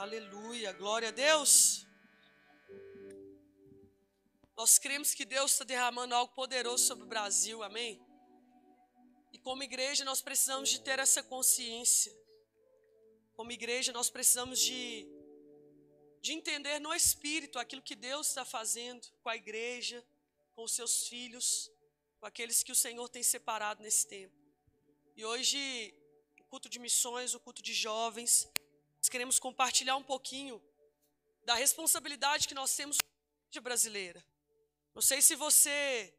Aleluia, glória a Deus. Nós cremos que Deus está derramando algo poderoso sobre o Brasil, amém? E como igreja nós precisamos de ter essa consciência. Como igreja nós precisamos de, de entender no Espírito aquilo que Deus está fazendo com a igreja, com os seus filhos, com aqueles que o Senhor tem separado nesse tempo. E hoje, o culto de missões, o culto de jovens, nós queremos compartilhar um pouquinho da responsabilidade que nós temos igreja brasileira. Não sei se você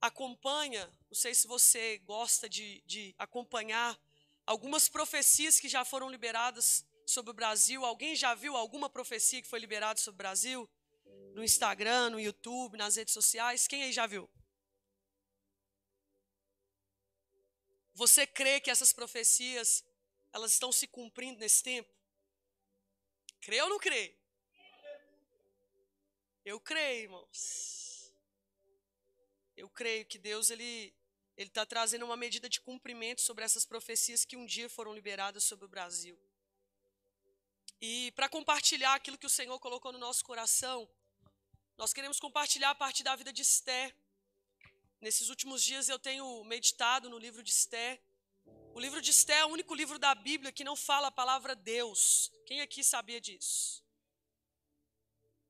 acompanha, não sei se você gosta de, de acompanhar algumas profecias que já foram liberadas sobre o Brasil. Alguém já viu alguma profecia que foi liberada sobre o Brasil? No Instagram, no YouTube, nas redes sociais? Quem aí já viu? Você crê que essas profecias elas estão se cumprindo nesse tempo? Crê ou não crê? Eu creio, irmãos. Eu creio que Deus ele ele está trazendo uma medida de cumprimento sobre essas profecias que um dia foram liberadas sobre o Brasil. E para compartilhar aquilo que o Senhor colocou no nosso coração, nós queremos compartilhar a partir da vida de Esté. Nesses últimos dias eu tenho meditado no livro de Esté. O livro de Esté é o único livro da Bíblia que não fala a palavra Deus. Quem aqui sabia disso?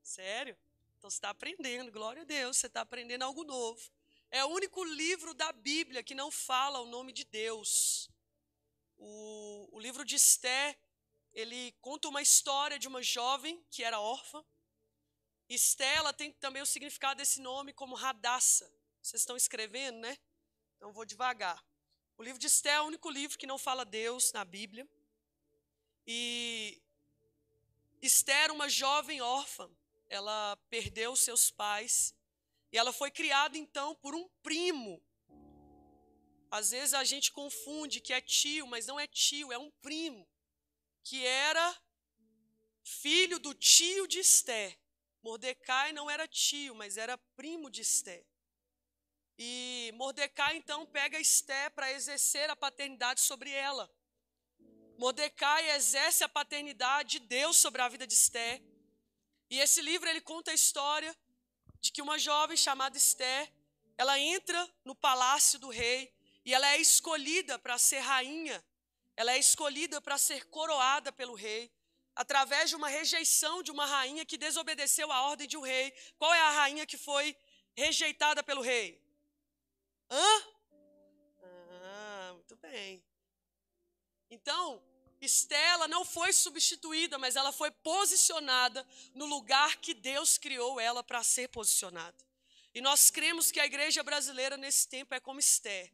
Sério? Então você está aprendendo, glória a Deus, você está aprendendo algo novo. É o único livro da Bíblia que não fala o nome de Deus. O, o livro de Esté, ele conta uma história de uma jovem que era órfã. Esté, ela tem também o significado desse nome como Radassa. Vocês estão escrevendo, né? Então vou devagar. O livro de Esté é o único livro que não fala Deus na Bíblia. E Esté era uma jovem órfã. Ela perdeu seus pais e ela foi criada então por um primo. Às vezes a gente confunde que é tio, mas não é tio, é um primo, que era filho do tio de Esté. Mordecai não era tio, mas era primo de Esté. E Mordecai então pega Esté para exercer a paternidade sobre ela. Mordecai exerce a paternidade de Deus sobre a vida de Esté. E esse livro ele conta a história de que uma jovem chamada Esté, ela entra no palácio do rei e ela é escolhida para ser rainha. Ela é escolhida para ser coroada pelo rei através de uma rejeição de uma rainha que desobedeceu a ordem de um rei. Qual é a rainha que foi rejeitada pelo rei? Hã? Ah, muito bem. Então, Estela não foi substituída, mas ela foi posicionada no lugar que Deus criou ela para ser posicionada. E nós cremos que a igreja brasileira nesse tempo é como Esther.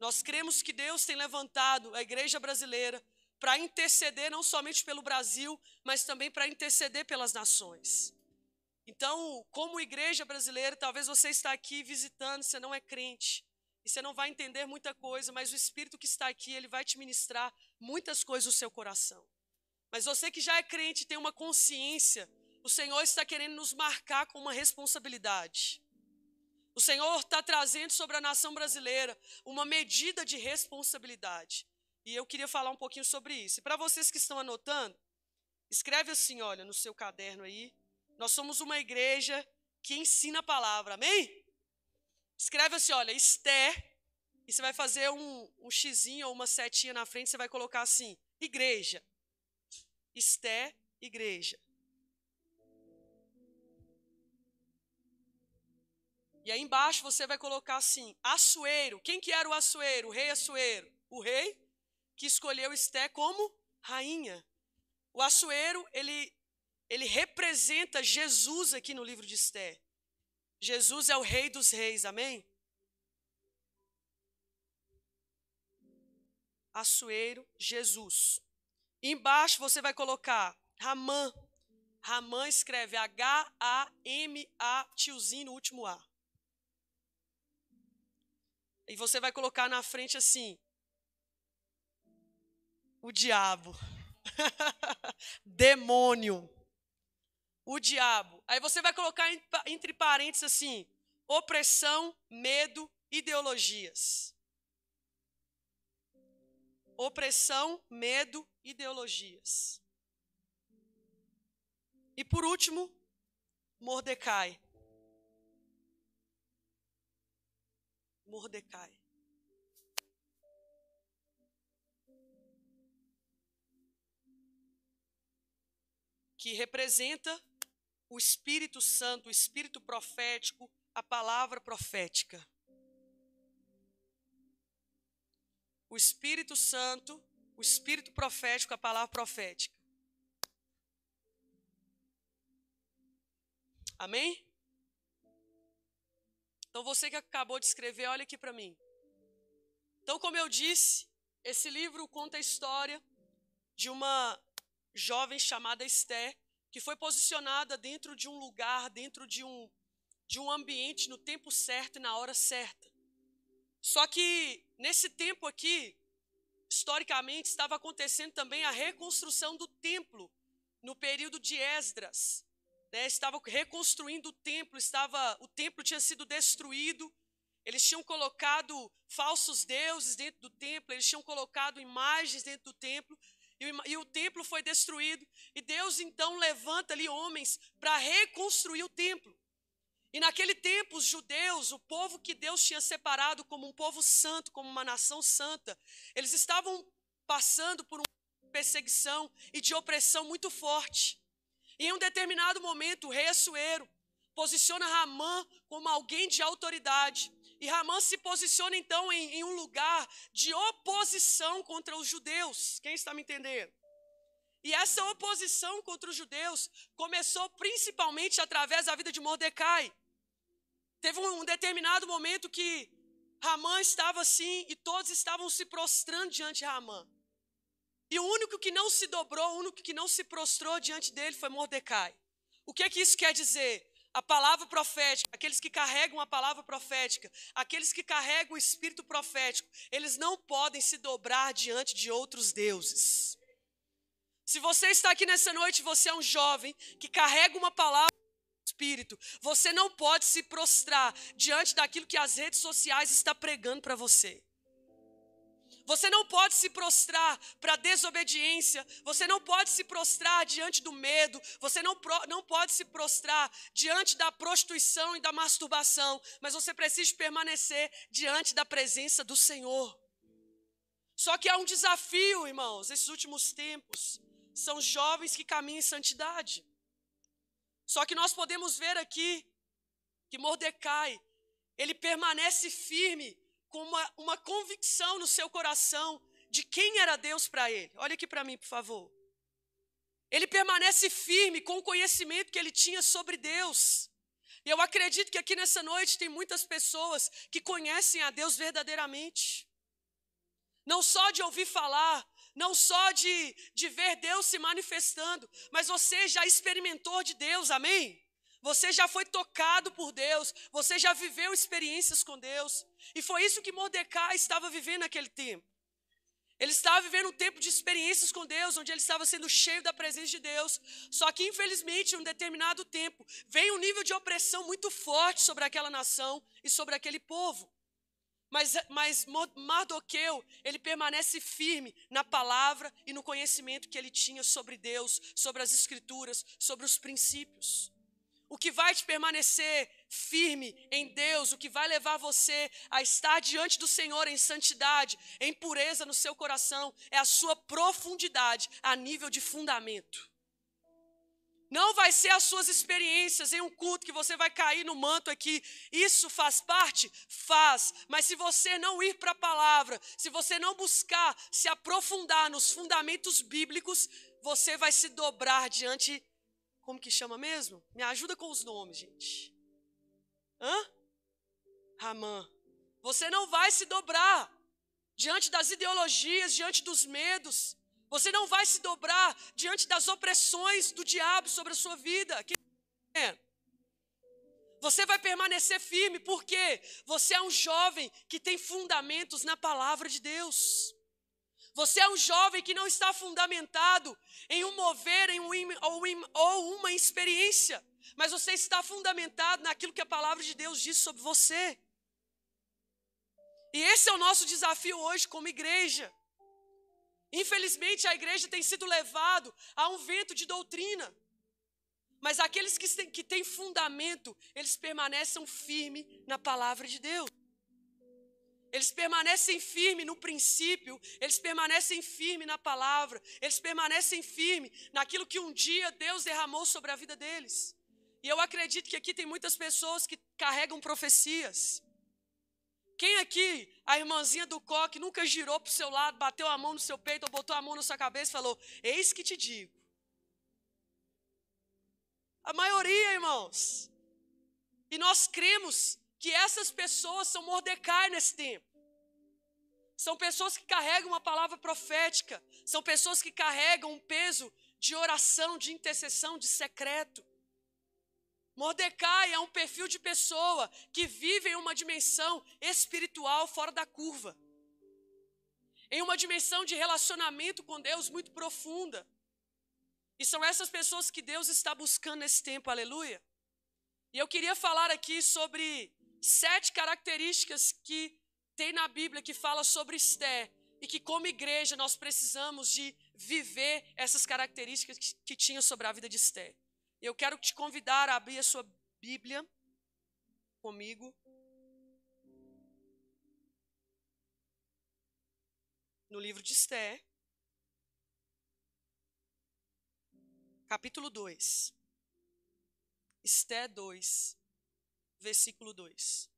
Nós cremos que Deus tem levantado a igreja brasileira para interceder não somente pelo Brasil, mas também para interceder pelas nações. Então, como igreja brasileira, talvez você está aqui visitando, você não é crente, e você não vai entender muita coisa, mas o Espírito que está aqui, ele vai te ministrar muitas coisas no seu coração. Mas você que já é crente, tem uma consciência, o Senhor está querendo nos marcar com uma responsabilidade. O Senhor está trazendo sobre a nação brasileira uma medida de responsabilidade. E eu queria falar um pouquinho sobre isso. E para vocês que estão anotando, escreve assim, olha, no seu caderno aí. Nós somos uma igreja que ensina a palavra, amém? Escreve assim, olha, Esther, e você vai fazer um, um xizinho ou uma setinha na frente, você vai colocar assim, igreja. Esther, igreja. E aí embaixo você vai colocar assim, Assuero. Quem que era o Assuero? O rei Assuero. O rei que escolheu Esté como rainha. O Assuero, ele, ele representa Jesus aqui no livro de Esté. Jesus é o Rei dos Reis, amém? Açoeiro, Jesus. embaixo você vai colocar Ramã. Ramã escreve H-A-M-A, tiozinho no último A. E você vai colocar na frente assim: o diabo, demônio o diabo. Aí você vai colocar entre parênteses assim: opressão, medo, ideologias. Opressão, medo, ideologias. E por último, Mordecai. Mordecai. Que representa o Espírito Santo, o Espírito profético, a palavra profética. O Espírito Santo, o Espírito profético, a palavra profética. Amém? Então você que acabou de escrever, olha aqui para mim. Então, como eu disse, esse livro conta a história de uma jovem chamada Esther, que foi posicionada dentro de um lugar, dentro de um, de um ambiente no tempo certo e na hora certa. Só que nesse tempo aqui, historicamente, estava acontecendo também a reconstrução do templo no período de Esdras né, estavam reconstruindo o templo, estava, o templo tinha sido destruído, eles tinham colocado falsos deuses dentro do templo, eles tinham colocado imagens dentro do templo, e o, templo foi destruído. E Deus então levanta ali homens para reconstruir o templo. E naquele tempo, os judeus, o povo que Deus tinha separado como um povo santo, como uma nação santa, eles estavam passando por uma perseguição e de opressão muito forte. E em um determinado momento, o rei Assuero posiciona Ramã como alguém de autoridade. E Ramã se posiciona então em, em um lugar de oposição contra os judeus. Quem está me entendendo? E essa oposição contra os judeus começou principalmente através da vida de Mordecai. Teve um, determinado momento que Ramã estava assim e todos estavam se prostrando diante de Ramã. E o único que não se dobrou, o único que não se prostrou diante dele foi Mordecai. O que é que isso quer dizer? A palavra profética, aqueles que carregam a palavra profética, aqueles que carregam o espírito profético, eles não podem se dobrar diante de outros deuses. Se você está aqui nessa noite, você é um jovem que carrega uma palavra espírito, você não pode se prostrar diante daquilo que as redes sociais estão pregando para você. Você não pode se prostrar para a desobediência, você não pode se prostrar diante do medo, você não, pro, não pode se prostrar diante da prostituição e da masturbação, mas você precisa permanecer diante da presença do Senhor. Só que há um desafio, irmãos, nesses últimos tempos. São jovens que caminham em santidade. Só que nós podemos ver aqui que Mordecai, ele permanece firme com uma, uma convicção no seu coração de quem era Deus para ele. Olha aqui para mim, por favor. Ele permanece firme com o conhecimento que ele tinha sobre Deus. E eu acredito que aqui nessa noite tem muitas pessoas que conhecem a Deus verdadeiramente. Não só de ouvir falar, não só de, de ver Deus se manifestando, mas você já experimentou de Deus, amém? Você já foi tocado por Deus, você já viveu experiências com Deus. E foi isso que Mordecai estava vivendo naquele tempo. Ele estava vivendo um tempo de experiências com Deus, onde ele estava sendo cheio da presença de Deus. Só que, infelizmente, em um determinado tempo, veio um nível de opressão muito forte sobre aquela nação e sobre aquele povo. Mas, mas Mardoqueu, ele permanece firme na palavra e no conhecimento que ele tinha sobre Deus, sobre as Escrituras, sobre os princípios. O que vai te permanecer firme em Deus, o que vai levar você a estar diante do Senhor em santidade, em pureza no seu coração, é a sua profundidade a nível de fundamento. Não vai ser as suas experiências em um culto que você vai cair no manto aqui. Isso faz parte? Faz. Mas se você não ir para a palavra, se você não buscar se aprofundar nos fundamentos bíblicos, você vai se dobrar diante como que chama mesmo? Me ajuda com os nomes, gente. Hã? Ramã. Você não vai se dobrar diante das ideologias, diante dos medos. Você não vai se dobrar diante das opressões do diabo sobre a sua vida. Você vai permanecer firme porque você é um jovem que tem fundamentos na palavra de Deus. Você é um jovem que não está fundamentado em um mover em um, ou, ou uma experiência, mas você está fundamentado naquilo que a palavra de Deus diz sobre você. E esse é o nosso desafio hoje como igreja. Infelizmente, a igreja tem sido levado a um vento de doutrina. Mas aqueles que têm, que têm fundamento, eles permanecem firmes na palavra de Deus. Eles permanecem firmes no princípio, eles permanecem firmes na palavra, eles permanecem firmes naquilo que um dia Deus derramou sobre a vida deles. E eu acredito que aqui tem muitas pessoas que carregam profecias. Quem aqui, a irmãzinha do coque, nunca girou para o seu lado, bateu a mão no seu peito ou botou a mão na sua cabeça e falou: Eis que te digo. A maioria, irmãos. E nós cremos que essas pessoas são Mordecai nesse tempo. São pessoas que carregam uma palavra profética. São pessoas que carregam um peso de oração, de intercessão, de secreto. Mordecai é um perfil de pessoa que vive em uma dimensão espiritual fora da curva. Em uma dimensão de relacionamento com Deus muito profunda. E são essas pessoas que Deus está buscando nesse tempo, aleluia. E eu queria falar aqui sobre sete características que tem na Bíblia que fala sobre Esté e que como igreja nós precisamos de viver essas características que, que tinha sobre a vida de Esté. Eu quero te convidar a abrir a sua Bíblia comigo. No livro de Esté, capítulo 2. Esté 2, versículo 2.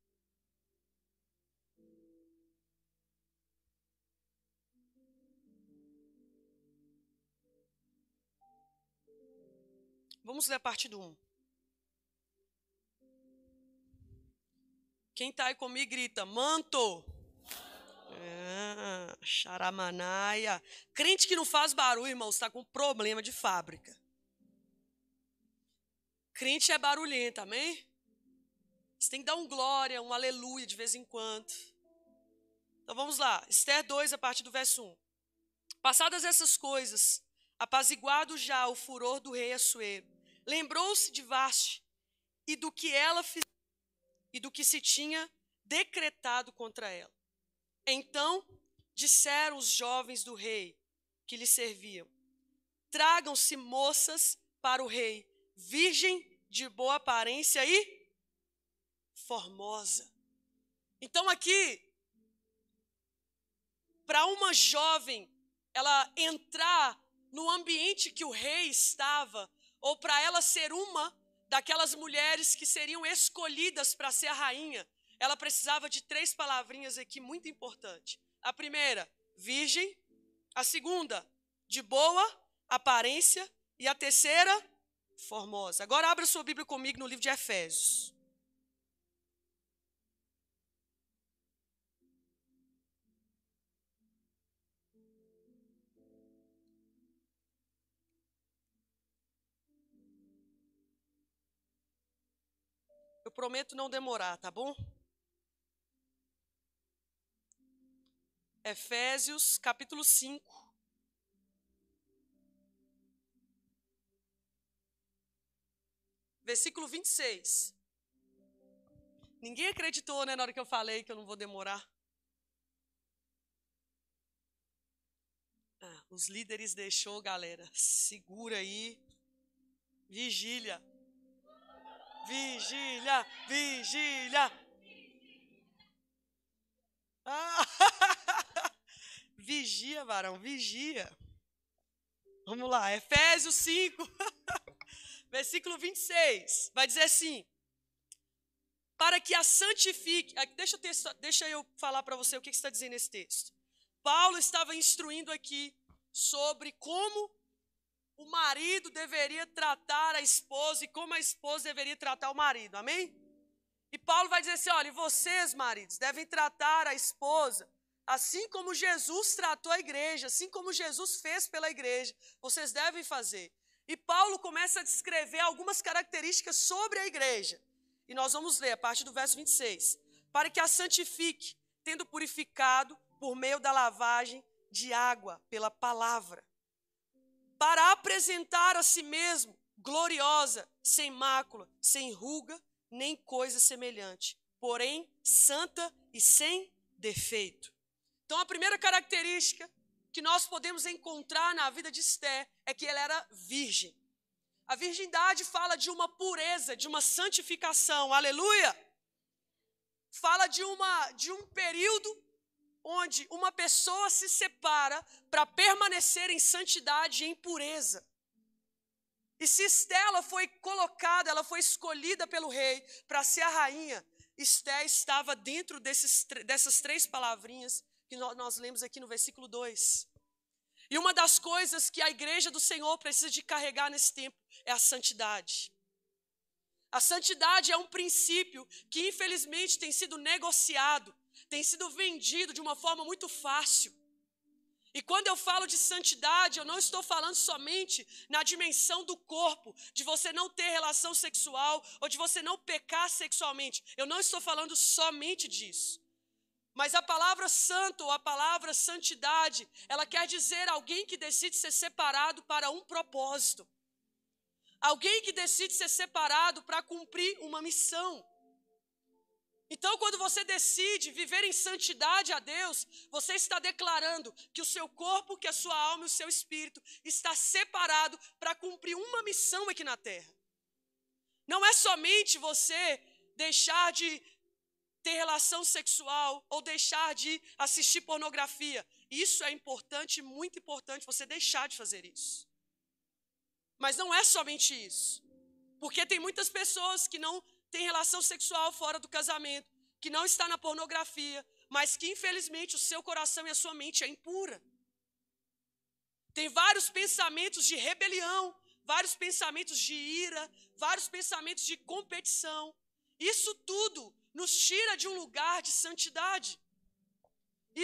Vamos ler a parte do 1. Quem está aí comigo grita: manto. Ah, charamanaia. Crente que não faz barulho, irmão, está com problema de fábrica. Crente é barulhento, amém? Você tem que dar um glória, um aleluia de vez em quando. Então vamos lá. Esther 2, a partir do verso 1. Passadas essas coisas, apaziguado já o furor do rei Assuero, lembrou-se de Vaste e do que ela fez e do que se tinha decretado contra ela. Então disseram os jovens do rei que lhe serviam: Tragam-se moças para o rei, virgem de boa aparência e formosa. Então aqui para uma jovem ela entrar no ambiente que o rei estava, ou para ela ser uma daquelas mulheres que seriam escolhidas para ser a rainha, ela precisava de três palavrinhas aqui muito importantes. A primeira, virgem. A segunda, de boa aparência. E a terceira, formosa. Agora abra sua Bíblia comigo no livro de Efésios. Prometo não demorar, tá bom? Efésios capítulo 5. Versículo 26. Ninguém acreditou, né, na hora que eu falei que eu não vou demorar. Ah, os líderes deixou, galera. Segura aí. Vigília. Vigília, vigília. Ah, vigia, varão, vigia. Vamos lá, Efésios 5, versículo 26. Vai dizer assim: Para que a santifique. Deixa eu, ter, deixa eu falar para você o que está dizendo nesse texto. Paulo estava instruindo aqui sobre como o marido deveria tratar a esposa e como a esposa deveria tratar o marido. Amém? E Paulo vai dizer assim: olha, vocês, maridos, devem tratar a esposa assim como Jesus tratou a igreja, assim como Jesus fez pela igreja. Vocês devem fazer. E Paulo começa a descrever algumas características sobre a igreja. E nós vamos ler a partir do verso 26. Para que a santifique, tendo purificado por meio da lavagem de água pela palavra para apresentar a si mesmo gloriosa, sem mácula, sem ruga, nem coisa semelhante, porém santa e sem defeito. Então, a primeira característica que nós podemos encontrar na vida de Esté é que ela era virgem. A virgindade fala de uma pureza, de uma santificação. Aleluia! Fala de uma de um período onde uma pessoa se separa para permanecer em santidade e em pureza. E se Estela foi colocada, ela foi escolhida pelo rei para ser a rainha, Esté estava dentro desses, dessas três palavrinhas que nós, nós lemos aqui no versículo 2. E uma das coisas que a igreja do Senhor precisa de carregar nesse tempo é a santidade. A santidade é um princípio que infelizmente tem sido negociado, tem sido vendido de uma forma muito fácil. E quando eu falo de santidade, eu não estou falando somente na dimensão do corpo, de você não ter relação sexual ou de você não pecar sexualmente. Eu não estou falando somente disso. Mas a palavra santo ou a palavra santidade, ela quer dizer alguém que decide ser separado para um propósito. Alguém que decide ser separado para cumprir uma missão. Então, quando você decide viver em santidade a Deus, você está declarando que o seu corpo, que a sua alma e o seu espírito está separado para cumprir uma missão aqui na terra. Não é somente você deixar de ter relação sexual ou deixar de assistir pornografia. Isso é importante, muito importante, você deixar de fazer isso. Mas não é somente isso. Porque tem muitas pessoas que não tem relação sexual fora do casamento, que não está na pornografia, mas que infelizmente o seu coração e a sua mente é impura. Tem vários pensamentos de rebelião, vários pensamentos de ira, vários pensamentos de competição. Isso tudo nos tira de um lugar de santidade.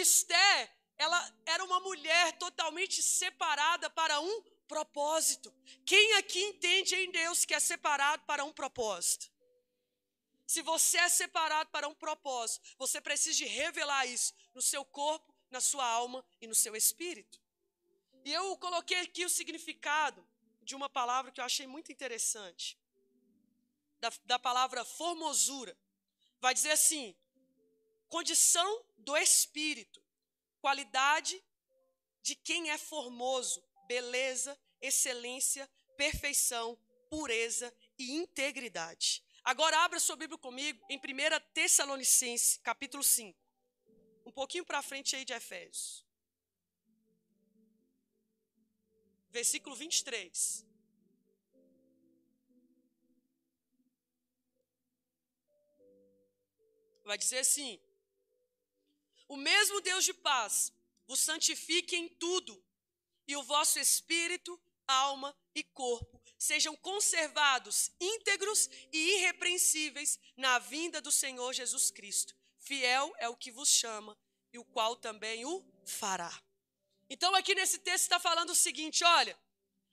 Esté, ela era uma mulher totalmente separada para um propósito. Quem aqui entende em Deus que é separado para um propósito? Se você é separado para um propósito, você precisa de revelar isso no seu corpo, na sua alma e no seu espírito. E eu coloquei aqui o significado de uma palavra que eu achei muito interessante. Da, da palavra formosura. Vai dizer assim: condição do espírito, qualidade de quem é formoso, beleza, excelência, perfeição, pureza e integridade. Agora abra sua Bíblia comigo em 1 Tessalonicenses, capítulo 5. Um pouquinho para frente aí de Efésios. Versículo 23. Vai dizer assim: O mesmo Deus de paz vos santifique em tudo, e o vosso espírito, alma e corpo sejam conservados íntegros e irrepreensíveis na vinda do Senhor Jesus Cristo. Fiel é o que vos chama e o qual também o fará. Então, aqui nesse texto está falando o seguinte: olha,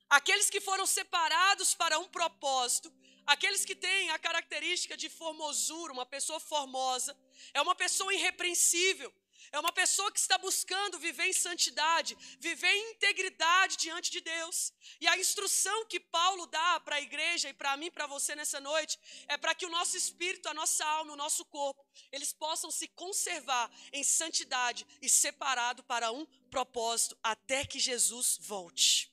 aqueles que foram separados para um propósito, aqueles que têm a característica de formosura, uma pessoa formosa, é uma pessoa irrepreensível, é uma pessoa que está buscando viver em santidade, viver em integridade diante de Deus. E a instrução que Paulo dá para a igreja e para mim, para você nessa noite, é para que o nosso espírito, a nossa alma, o nosso corpo, eles possam se conservar em santidade e separado para um propósito até que Jesus volte.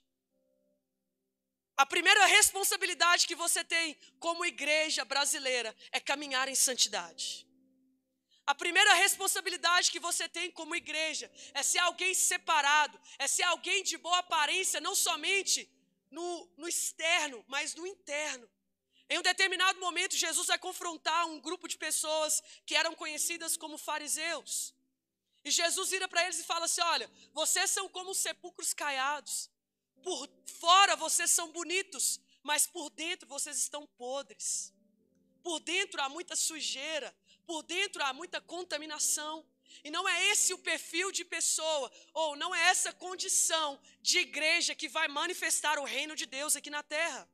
A primeira responsabilidade que você tem como igreja brasileira é caminhar em santidade. A primeira responsabilidade que você tem como igreja é ser alguém separado, é ser alguém de boa aparência, não somente no, no externo, mas no interno. Em um determinado momento, Jesus vai confrontar um grupo de pessoas que eram conhecidas como fariseus. E Jesus vira para eles e fala assim: Olha, vocês são como sepulcros caiados. Por fora vocês são bonitos, mas por dentro vocês estão podres. Por dentro há muita sujeira, por dentro há muita contaminação. E não é esse o perfil de pessoa, ou não é essa condição de igreja que vai manifestar o reino de Deus aqui na terra.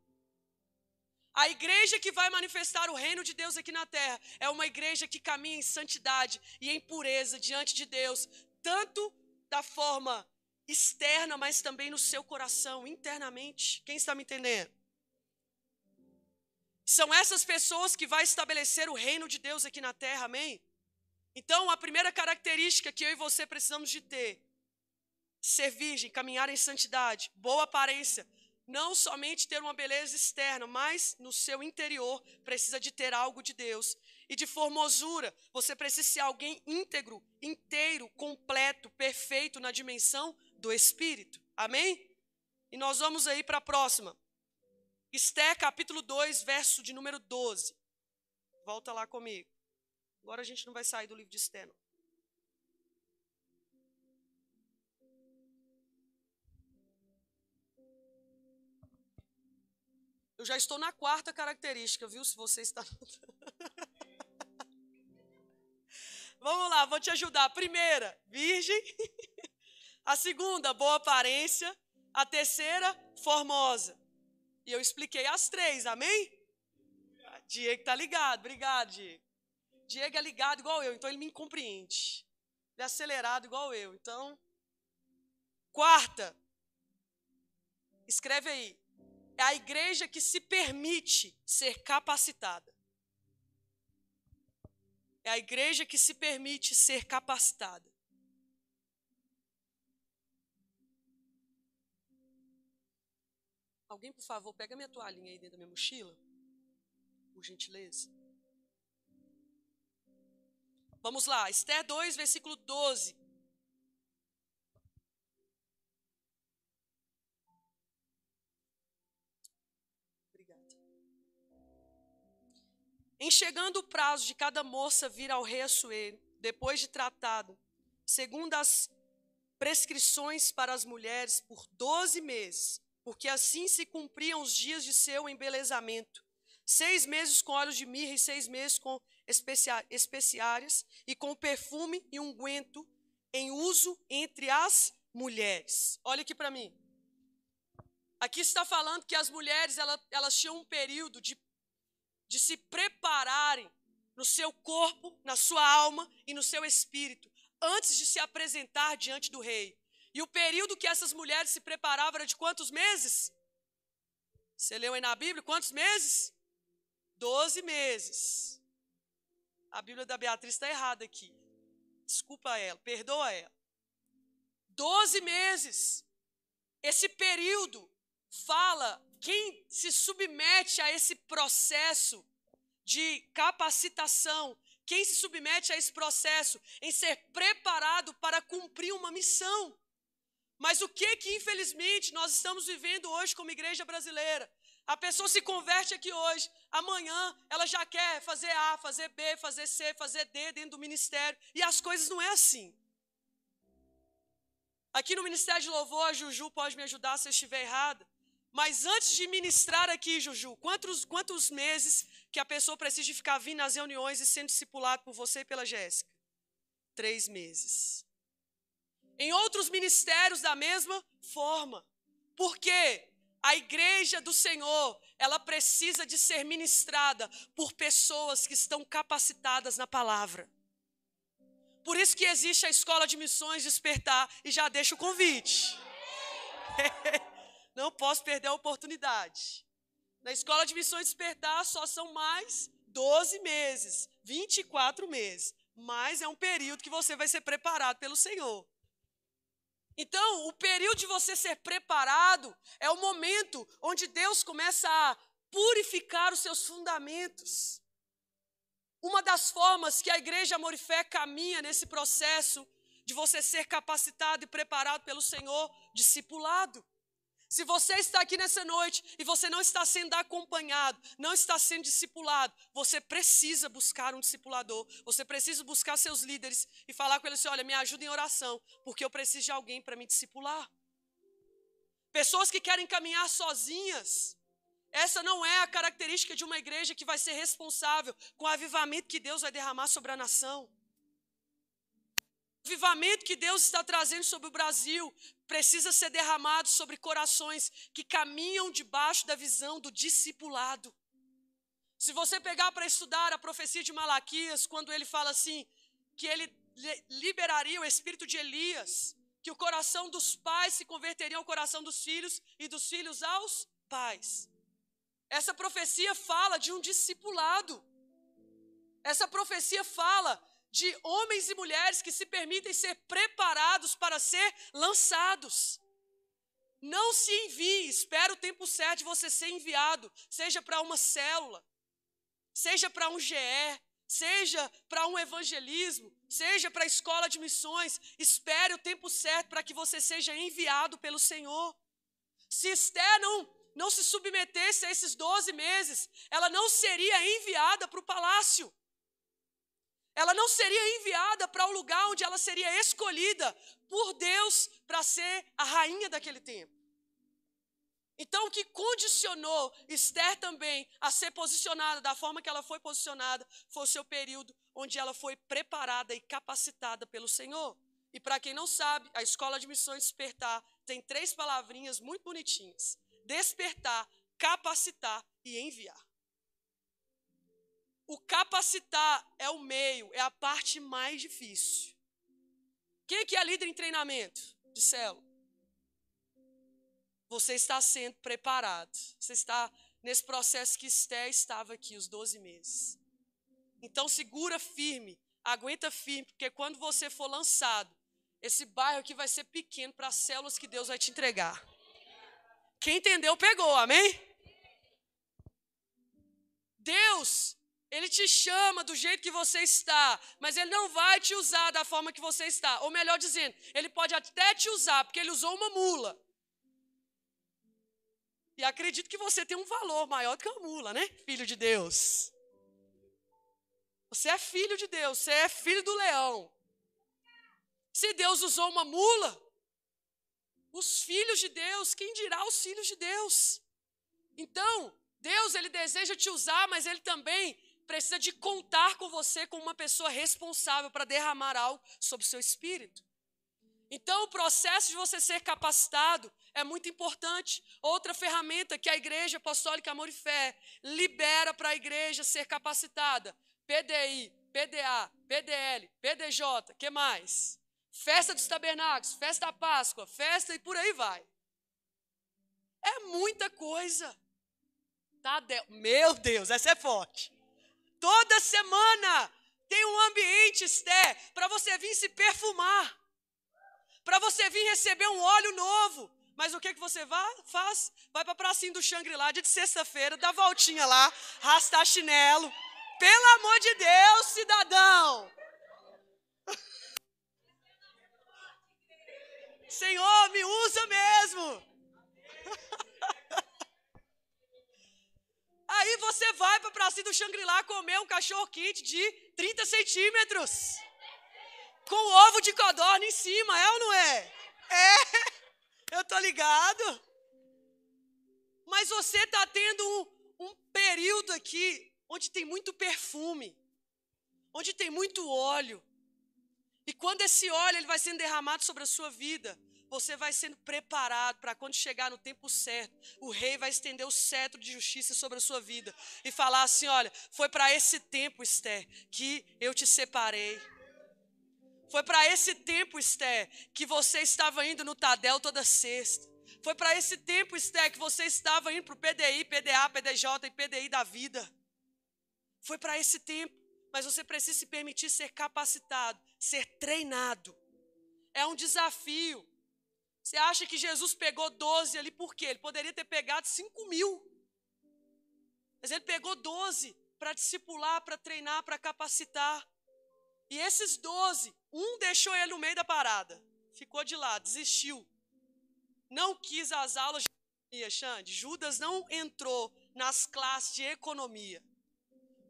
A igreja que vai manifestar o reino de Deus aqui na terra é uma igreja que caminha em santidade e em pureza diante de Deus, tanto da forma externa, mas também no seu coração, internamente. Quem está me entendendo? São essas pessoas que vai estabelecer o reino de Deus aqui na terra, amém? Então, a primeira característica que eu e você precisamos de ter, ser virgem, caminhar em santidade, boa aparência, não somente ter uma beleza externa, mas no seu interior precisa de ter algo de Deus. E de formosura, você precisa ser alguém íntegro, inteiro, completo, perfeito na dimensão do Espírito. Amém? E nós vamos aí para a próxima. Esté, capítulo 2, verso de número 12. Volta lá comigo. Agora a gente não vai sair do livro de Esté, não. Eu já estou na quarta característica, viu? Se você está. Vamos lá, vou te ajudar. A primeira, virgem. A segunda, boa aparência. A terceira, formosa. E eu expliquei as três, amém? Diego tá ligado, obrigado, Diego. Diego é ligado igual eu, então ele me compreende. Ele é acelerado igual eu. Então, quarta, escreve aí é a igreja que se permite ser capacitada. É a igreja que se permite ser capacitada. Alguém, por favor, pega minha toalhinha aí dentro da minha mochila. Por gentileza. Vamos lá, Esther 2, versículo 12. Em chegando o prazo de cada moça vir ao rei Assuero, depois de tratado, segundo as prescrições para as mulheres, por doze meses, porque assim se cumpriam os dias de seu embelezamento. Seis meses com óleos de mirra e seis meses com especiárias e com perfume e unguento em uso entre as mulheres. Olha aqui para mim. Aqui está falando que as mulheres elas, elas tinham um período de de se prepararem no seu corpo, na sua alma e no seu espírito, antes de se apresentar diante do rei. E o período que essas mulheres se preparavam era de quantos meses? Você leu aí na Bíblia? Quantos meses? Doze meses. A Bíblia da Beatriz está errada aqui. Desculpa ela, perdoa ela. Doze meses. Esse período fala quem se submete a esse processo de capacitação, quem se submete a esse processo em ser preparado para cumprir uma missão. Mas o que que infelizmente nós estamos vivendo hoje como igreja brasileira? A pessoa se converte aqui hoje, amanhã ela já quer fazer A, fazer B, fazer C, fazer D dentro do ministério, e as coisas não é assim. Aqui no Ministério de Louvor, a Juju pode me ajudar se eu estiver errada. Mas antes de ministrar aqui, Juju, quantos, quantos meses que a pessoa precisa ficar vindo nas reuniões e sendo discipulado por você e pela Jéssica? Três meses. Em outros ministérios da mesma forma. Porque a igreja do Senhor, ela precisa de ser ministrada por pessoas que estão capacitadas na palavra. Por isso que existe a escola de missões despertar e já deixa o convite. Não posso perder a oportunidade. Na escola de missões despertar só são mais 12 meses, 24 meses. Mas é um período que você vai ser preparado pelo Senhor. Então, o período de você ser preparado é o momento onde Deus começa a purificar os seus fundamentos. Uma das formas que a igreja Amor e Fé caminha nesse processo de você ser capacitado e preparado pelo Senhor, discipulado. Se você está aqui nessa noite e você não está sendo acompanhado, não está sendo discipulado, você precisa buscar um discipulador. Você precisa buscar seus líderes e falar com eles assim: olha, me ajuda em oração, porque eu preciso de alguém para me discipular. Pessoas que querem caminhar sozinhas. Essa não é a característica de uma igreja que vai ser responsável com o avivamento que Deus vai derramar sobre a nação. O avivamento que Deus está trazendo sobre o Brasil precisa ser derramado sobre corações que caminham debaixo da visão do discipulado. Se você pegar para estudar a profecia de Malaquias, quando ele fala assim, que ele liberaria o espírito de Elias, que o coração dos pais se converteria ao coração dos filhos e dos filhos aos pais. Essa profecia fala de um discipulado. Essa profecia fala de homens e mulheres que se permitem ser preparados para ser lançados. Não se envie, espera o tempo certo de você ser enviado, seja para uma célula, seja para um GE, seja para um evangelismo, seja para a escola de missões, espere o tempo certo para que você seja enviado pelo Senhor. Se Esther não, não se submetesse a esses 12 meses, ela não seria enviada para o palácio. Ela não seria enviada para o lugar onde ela seria escolhida por Deus para ser a rainha daquele tempo. Então, o que condicionou Esther também a ser posicionada da forma que ela foi posicionada foi o seu período onde ela foi preparada e capacitada pelo Senhor. E para quem não sabe, a escola de missões despertar tem três palavrinhas muito bonitinhas: despertar, capacitar e enviar. O capacitar é o meio, é a parte mais difícil. Quem que é líder em treinamento de célula? Você está sendo preparado. Você está nesse processo que Esté estava aqui, os 12 meses. Então segura firme, aguenta firme, porque quando você for lançado, esse bairro aqui vai ser pequeno para as células que Deus vai te entregar. Quem entendeu, pegou, amém? Deus, Ele te chama do jeito que você está, mas Ele não vai te usar da forma que você está. Ou melhor dizendo, Ele pode até te usar, porque Ele usou uma mula. E acredito que você tem um valor maior do que uma mula, né? Filho de Deus. Você é filho de Deus, você é filho do leão. Se Deus usou uma mula, os filhos de Deus, quem dirá os filhos de Deus? Então, Deus, ele deseja te usar, mas ele também precisa de contar com você como uma pessoa responsável para derramar algo sobre o seu espírito. Então, o processo de você ser capacitado é muito importante. Outra ferramenta que a Igreja Apostólica Amor e Fé libera para a igreja ser capacitada: PDI, PDA, PDL, PDJ, que mais? Festa dos Tabernáculos, festa da Páscoa, festa e por aí vai. É muita coisa. Tá. Meu Deus, essa é forte. Toda semana tem um ambiente, Esté, para você vir se perfumar para você vir receber um óleo novo. Mas o que, que você vai, faz? Vai para a pracinha do Xangri-Lá de sexta-feira, dá voltinha lá, rastar chinelo. Pelo amor de Deus, cidadão! Senhor, me usa mesmo! Aí você vai para a pracinha do Xangri-Lá comer um cachorro quente de 30 centímetros com ovo de codorna em cima, é ou não é? É, eu tô ligado. Mas você está tendo um, um período aqui onde tem muito perfume, onde tem muito óleo. E quando esse óleo ele vai sendo derramado sobre a sua vida, você vai sendo preparado para quando chegar no tempo certo, o rei vai estender o cetro de justiça sobre a sua vida e falar assim: olha, foi para esse tempo, Esther, que eu te separei. Foi para esse tempo, Esther, que você estava indo no Tadel toda sexta. Foi para esse tempo, Esther, que você estava indo para o PDI, PDA, PDJ e PDI da vida. Foi para esse tempo. Mas você precisa se permitir ser capacitado, ser treinado. É um desafio. Você acha que Jesus pegou 12 ali por quê? Ele poderia ter pegado 5 mil. Mas ele pegou 12 para discipular, para treinar, para capacitar. E esses 12 um deixou ele no meio da parada, ficou de lado, desistiu. Não quis as aulas de economia, Xande. Judas não entrou nas classes de economia.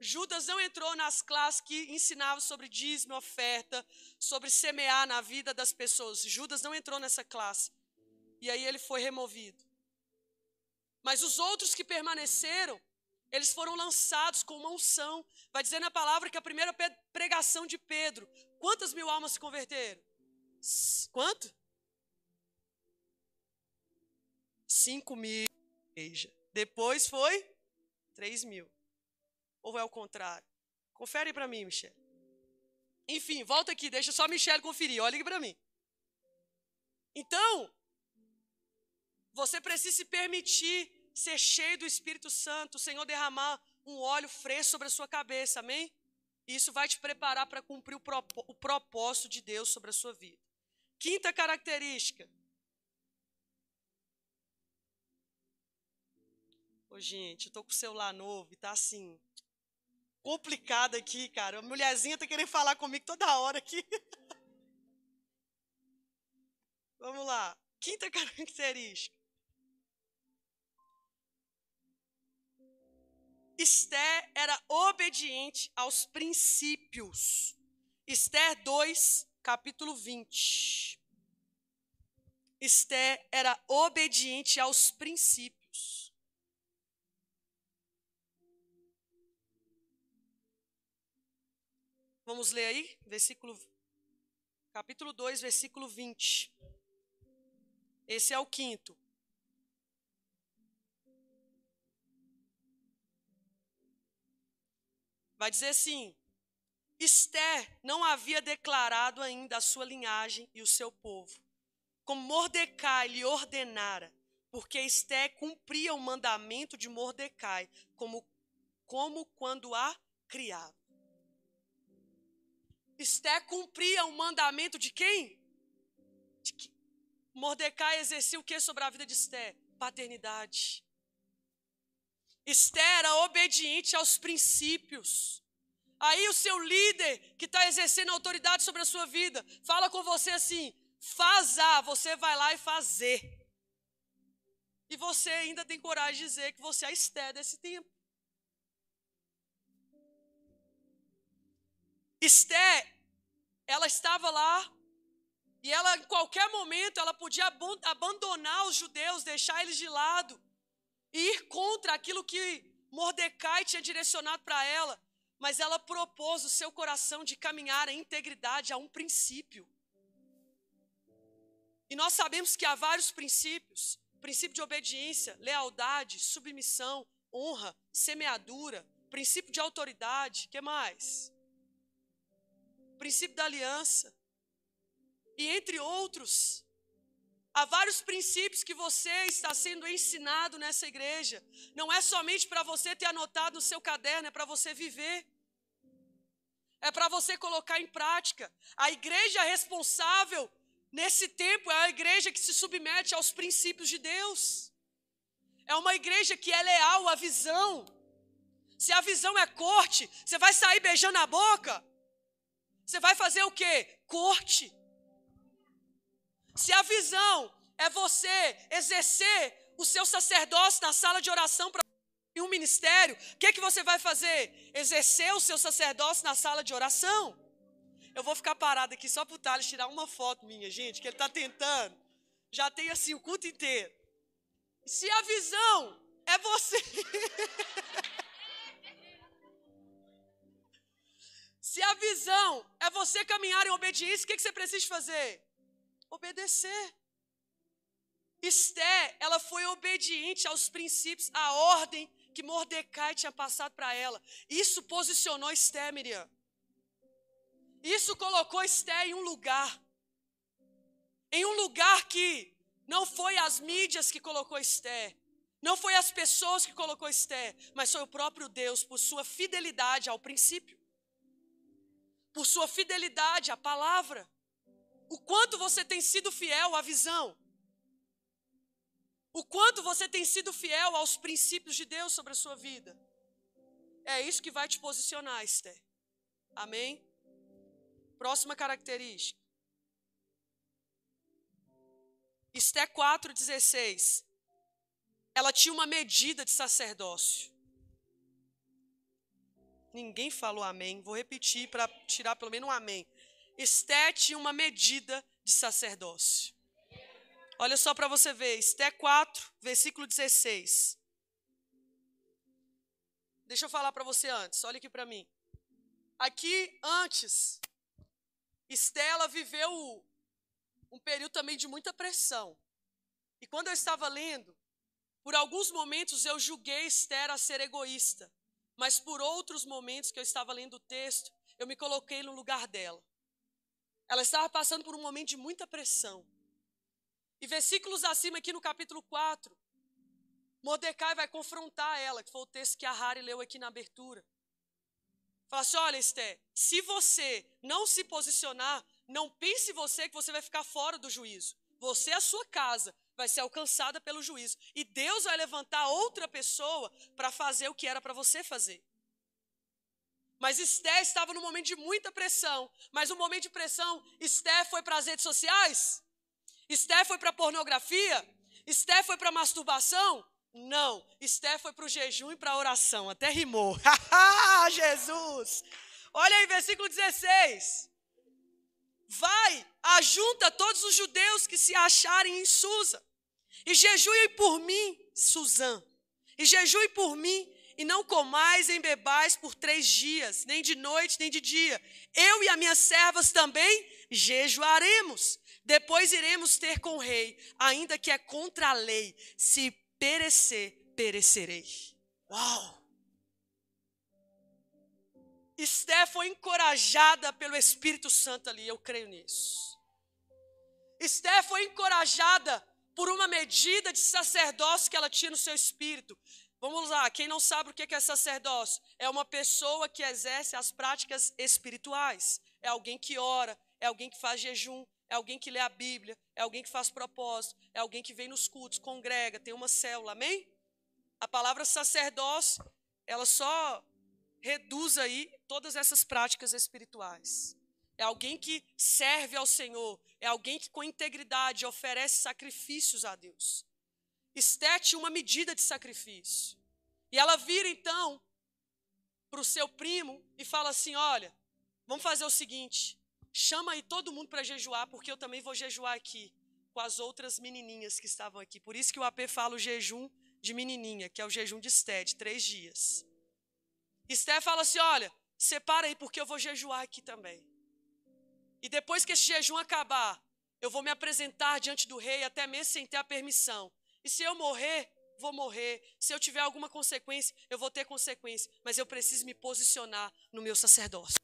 Judas não entrou nas classes que ensinavam sobre dízimo, oferta, sobre semear na vida das pessoas. Judas não entrou nessa classe. E aí ele foi removido. Mas os outros que permaneceram, eles foram lançados com uma unção. Vai dizer na palavra que a primeira pregação de Pedro Quantas mil almas se converteram? Quanto? Cinco mil. Depois foi três mil. Ou é o contrário? Confere para mim, Michele. Enfim, volta aqui, deixa só a Michele conferir. Olha aqui para mim. Então, você precisa se permitir ser cheio do Espírito Santo, o Senhor derramar um óleo fresco sobre a sua cabeça, amém? Isso vai te preparar para cumprir o, o propósito de Deus sobre a sua vida. Quinta característica. Ô, gente, eu tô com o celular novo e tá assim. Complicado aqui, cara. A mulherzinha tá querendo falar comigo toda hora aqui. Vamos lá. Quinta característica. Esté era obediente aos princípios. Esther 2, capítulo 20. Esté era obediente aos princípios. Vamos ler aí, versículo capítulo 2, versículo 20. Esse é o quinto. Vai dizer assim: Esther não havia declarado ainda a sua linhagem e o seu povo, como Mordecai lhe ordenara, porque Esther cumpria o mandamento de Mordecai, como, como quando a criava. Esther cumpria o mandamento de quem? De que Mordecai exercia o que sobre a vida de Esther? Paternidade. Esther era obediente aos princípios. Aí o seu líder, que está exercendo autoridade sobre a sua vida, fala com você assim: faz você vai lá e fazer. E você ainda tem coragem de dizer que você é a Esther desse tempo. Esther, ela estava lá e ela, em qualquer momento, ela podia abandonar os judeus, deixar eles de lado e ir contra aquilo que Mordecai tinha direcionado para ela, mas ela propôs o seu coração de caminhar em integridade a um princípio. E nós sabemos que há vários princípios: princípio de obediência, lealdade, submissão, honra, semeadura, princípio de autoridade, que mais? Princípio da aliança. E entre outros, Há vários princípios que você está sendo ensinado nessa igreja. Não é somente para você ter anotado no seu caderno, é para você viver. É para você colocar em prática. A igreja responsável nesse tempo é a igreja que se submete aos princípios de Deus. É uma igreja que é leal à visão. Se a visão é corte, você vai sair beijando a boca? Você vai fazer o quê? Corte. Se a visão é você exercer o seu sacerdócio na sala de oração para um ministério, o que, que você vai fazer? Exercer o seu sacerdócio na sala de oração. Eu vou ficar parado aqui só para o Thales tirar uma foto minha, gente, que ele está tentando. Já tem assim o culto inteiro. Se a visão é você. Se a visão é você caminhar em obediência, o que, você precisa fazer? obedecer. Esté, ela foi obediente aos princípios, à ordem que Mordecai tinha passado para ela. Isso posicionou Esté, Miriam. Isso colocou Esté em um lugar. Em um lugar que não foi as mídias que colocou Esté. Não foi as pessoas que colocou Esté, mas foi o próprio Deus, por sua fidelidade ao princípio, por sua fidelidade à palavra o quanto você tem sido fiel à visão. O quanto você tem sido fiel aos princípios de Deus sobre a sua vida. É isso que vai te posicionar, Esther. Amém? Próxima característica. Esté 4,16. Ela tinha uma medida de sacerdócio. Ninguém falou amém. Vou repetir para tirar pelo menos um amém. Esté tinha uma medida de sacerdócio. Olha só para você ver, Esté 4, versículo 16. Deixa eu falar para você antes, olha aqui para mim. Aqui, antes, Estela viveu um período também de muita pressão. E quando eu estava lendo, por alguns momentos eu julguei Esther a ser egoísta. Mas por outros momentos que eu estava lendo o texto, eu me coloquei no lugar dela. Ela estava passando por um momento de muita pressão. E versículos acima, aqui no capítulo 4, Mordecai vai confrontar ela, que foi o texto que a Harry leu aqui na abertura. Fala assim: olha, Esther, se você não se posicionar, não pense você que você vai ficar fora do juízo. Você e a sua casa vai ser alcançada pelo juízo. E Deus vai levantar outra pessoa para fazer o que era para você fazer. Mas Esté estava num momento de muita pressão. Mas no momento de pressão, Esté foi para as redes sociais? Esté foi para pornografia? Esté foi para masturbação? Não. Esté foi para o jejum e para a oração. Até rimou. Jesus! Olha aí, versículo 16. Vai, ajunta todos os judeus que se acharem em Susa. E jejuem por mim, Suzã. E jejuem por mim e não comais nem bebais por três dias, nem de noite, nem de dia. Eu e as minhas servas também jejuaremos. Depois iremos ter com o rei, ainda que é contra a lei. Se perecer, perecerei. Uau! Esté foi encorajada pelo Espírito Santo ali, eu creio nisso. Esté foi encorajada por uma medida de sacerdócio que ela tinha no seu espírito. Vamos lá, quem não sabe o que é sacerdócio? É uma pessoa que exerce as práticas espirituais. É alguém que ora, é alguém que faz jejum, é alguém que lê a Bíblia, é alguém que faz propósito, é alguém que vem nos cultos, congrega, tem uma célula, amém? A palavra sacerdócio, ela só reduz aí todas essas práticas espirituais. É alguém que serve ao Senhor, é alguém que com integridade oferece sacrifícios a Deus. Esté tinha uma medida de sacrifício. E ela vira então para o seu primo e fala assim: Olha, vamos fazer o seguinte, chama aí todo mundo para jejuar, porque eu também vou jejuar aqui com as outras menininhas que estavam aqui. Por isso que o AP fala o jejum de menininha, que é o jejum de Esté, de três dias. Esté fala assim: Olha, separa aí, porque eu vou jejuar aqui também. E depois que esse jejum acabar, eu vou me apresentar diante do rei, até mesmo sem ter a permissão. E se eu morrer, vou morrer. Se eu tiver alguma consequência, eu vou ter consequência. Mas eu preciso me posicionar no meu sacerdócio.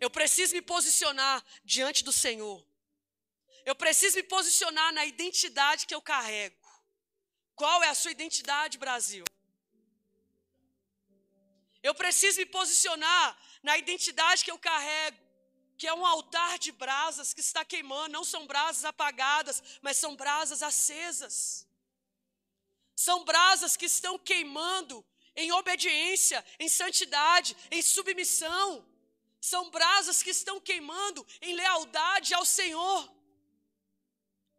Eu preciso me posicionar diante do Senhor. Eu preciso me posicionar na identidade que eu carrego. Qual é a sua identidade, Brasil? Eu preciso me posicionar na identidade que eu carrego que é um altar de brasas que está queimando, não são brasas apagadas, mas são brasas acesas. São brasas que estão queimando em obediência, em santidade, em submissão. São brasas que estão queimando em lealdade ao Senhor.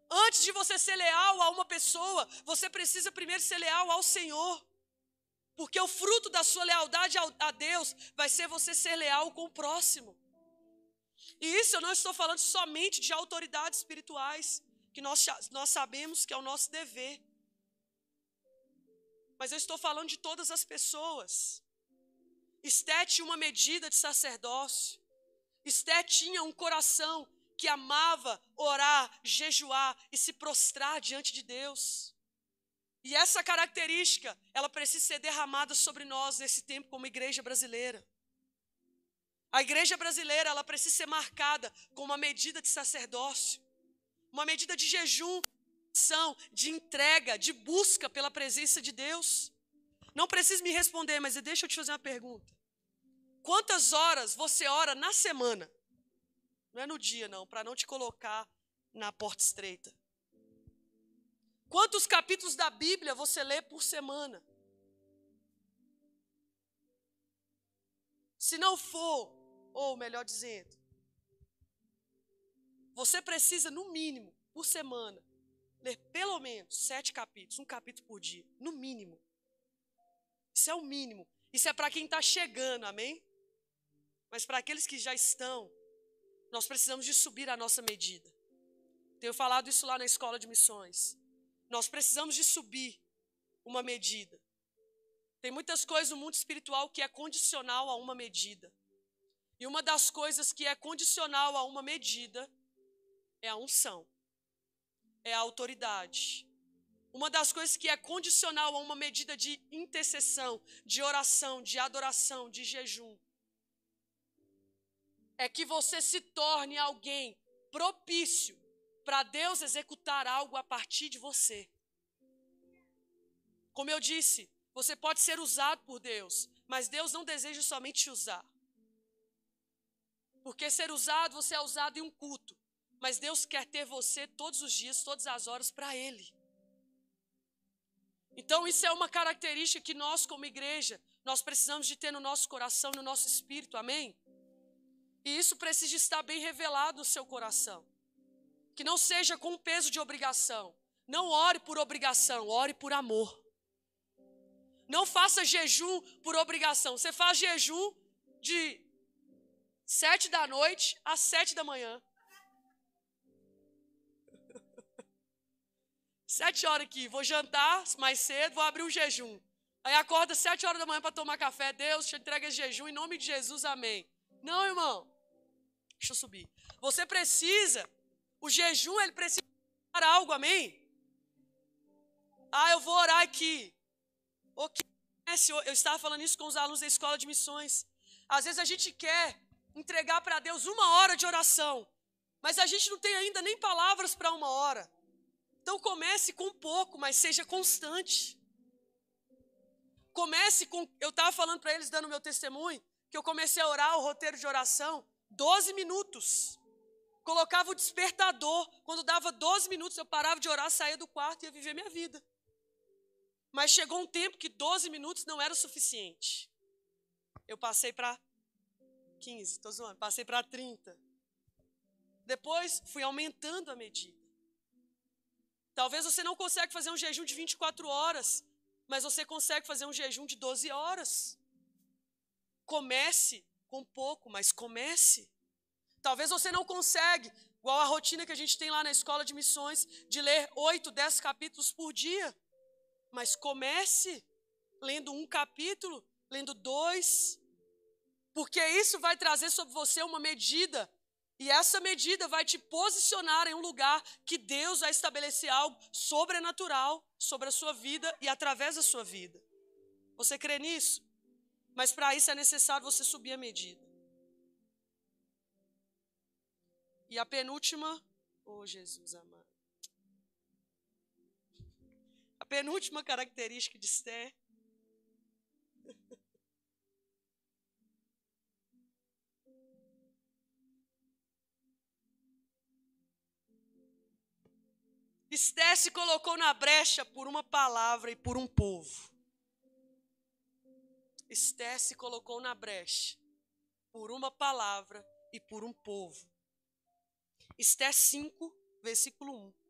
Antes de você ser leal a uma pessoa, você precisa primeiro ser leal ao Senhor. Porque o fruto da sua lealdade a Deus vai ser você ser leal com o próximo. E isso eu não estou falando somente de autoridades espirituais, que nós, nós sabemos que é o nosso dever. Mas eu estou falando de todas as pessoas. Esté tinha uma medida de sacerdócio. Esté tinha um coração que amava orar, jejuar e se prostrar diante de Deus. E essa característica, ela precisa ser derramada sobre nós nesse tempo como igreja brasileira. A igreja brasileira, ela precisa ser marcada com uma medida de sacerdócio, uma medida de jejum, de entrega, de busca pela presença de Deus. Não precisa me responder, mas deixa eu te fazer uma pergunta. Quantas horas você ora na semana? Não é no dia, não, para não te colocar na porta estreita. Quantos capítulos da Bíblia você lê por semana? Se não for ou melhor dizendo, você precisa, no mínimo, por semana, ler pelo menos sete capítulos, um capítulo por dia, no mínimo. Isso é o mínimo. Isso é para quem está chegando, amém? Mas para aqueles que já estão, nós precisamos de subir a nossa medida. Tenho falado isso lá na escola de missões. Nós precisamos de subir uma medida. Tem muitas coisas no mundo espiritual que é condicional a uma medida. E uma das coisas que é condicional a uma medida é a unção, é a autoridade. Uma das coisas que é condicional a uma medida de intercessão, de oração, de adoração, de jejum, é que você se torne alguém propício para Deus executar algo a partir de você. Como eu disse, você pode ser usado por Deus, mas Deus não deseja somente te usar. Porque ser usado, você é usado em um culto. Mas Deus quer ter você todos os dias, todas as horas para Ele. Então, isso é uma característica que nós, como igreja, nós precisamos de ter no nosso coração, no nosso espírito, amém? E isso precisa estar bem revelado no seu coração. Que não seja com peso de obrigação. Não ore por obrigação, ore por amor. Não faça jejum por obrigação. Você faz jejum de sete da noite às sete da manhã. Sete horas aqui, vou jantar mais cedo, vou abrir um jejum. Aí acorda sete horas da manhã para tomar café. Deus te entrega esse jejum em nome de Jesus, amém. Não, irmão. Deixa eu subir. Você precisa, o jejum, ele precisa para algo, amém? Ah, eu vou orar aqui. Ok. Eu estava falando isso com os alunos da escola de missões. Às vezes a gente quer entregar para Deus uma hora de oração, mas a gente não tem ainda nem palavras para uma hora. Então comece com pouco, mas seja constante. Comece com. Eu estava falando para eles, dando meu testemunho, que eu comecei a orar o roteiro de oração 12 minutos. Colocava o despertador. Quando dava 12 minutos, eu parava de orar, saía do quarto e ia viver minha vida. Mas chegou um tempo que 12 minutos não era o suficiente. Eu passei para 15, estou zoando, passei para 30. Depois fui aumentando a medida. Talvez você não consiga fazer um jejum de 24 horas, mas você consegue fazer um jejum de 12 horas. Comece com pouco, mas comece. Talvez você não consegue, igual a rotina que a gente tem lá na escola de missões, de ler 8, 10 capítulos por dia. Mas comece lendo um capítulo, lendo dois, porque isso vai trazer sobre você uma medida e essa medida vai te posicionar em um lugar que Deus vai estabelecer algo sobrenatural sobre a sua vida e através da sua vida. Você crê nisso? Mas para isso é necessário você subir a medida. E a penúltima, oh Jesus amado. A penúltima característica de Esther Esté se colocou na brecha por uma palavra e por um povo. Esté se colocou na brecha por uma palavra e por um povo. Esté 5, versículo 1.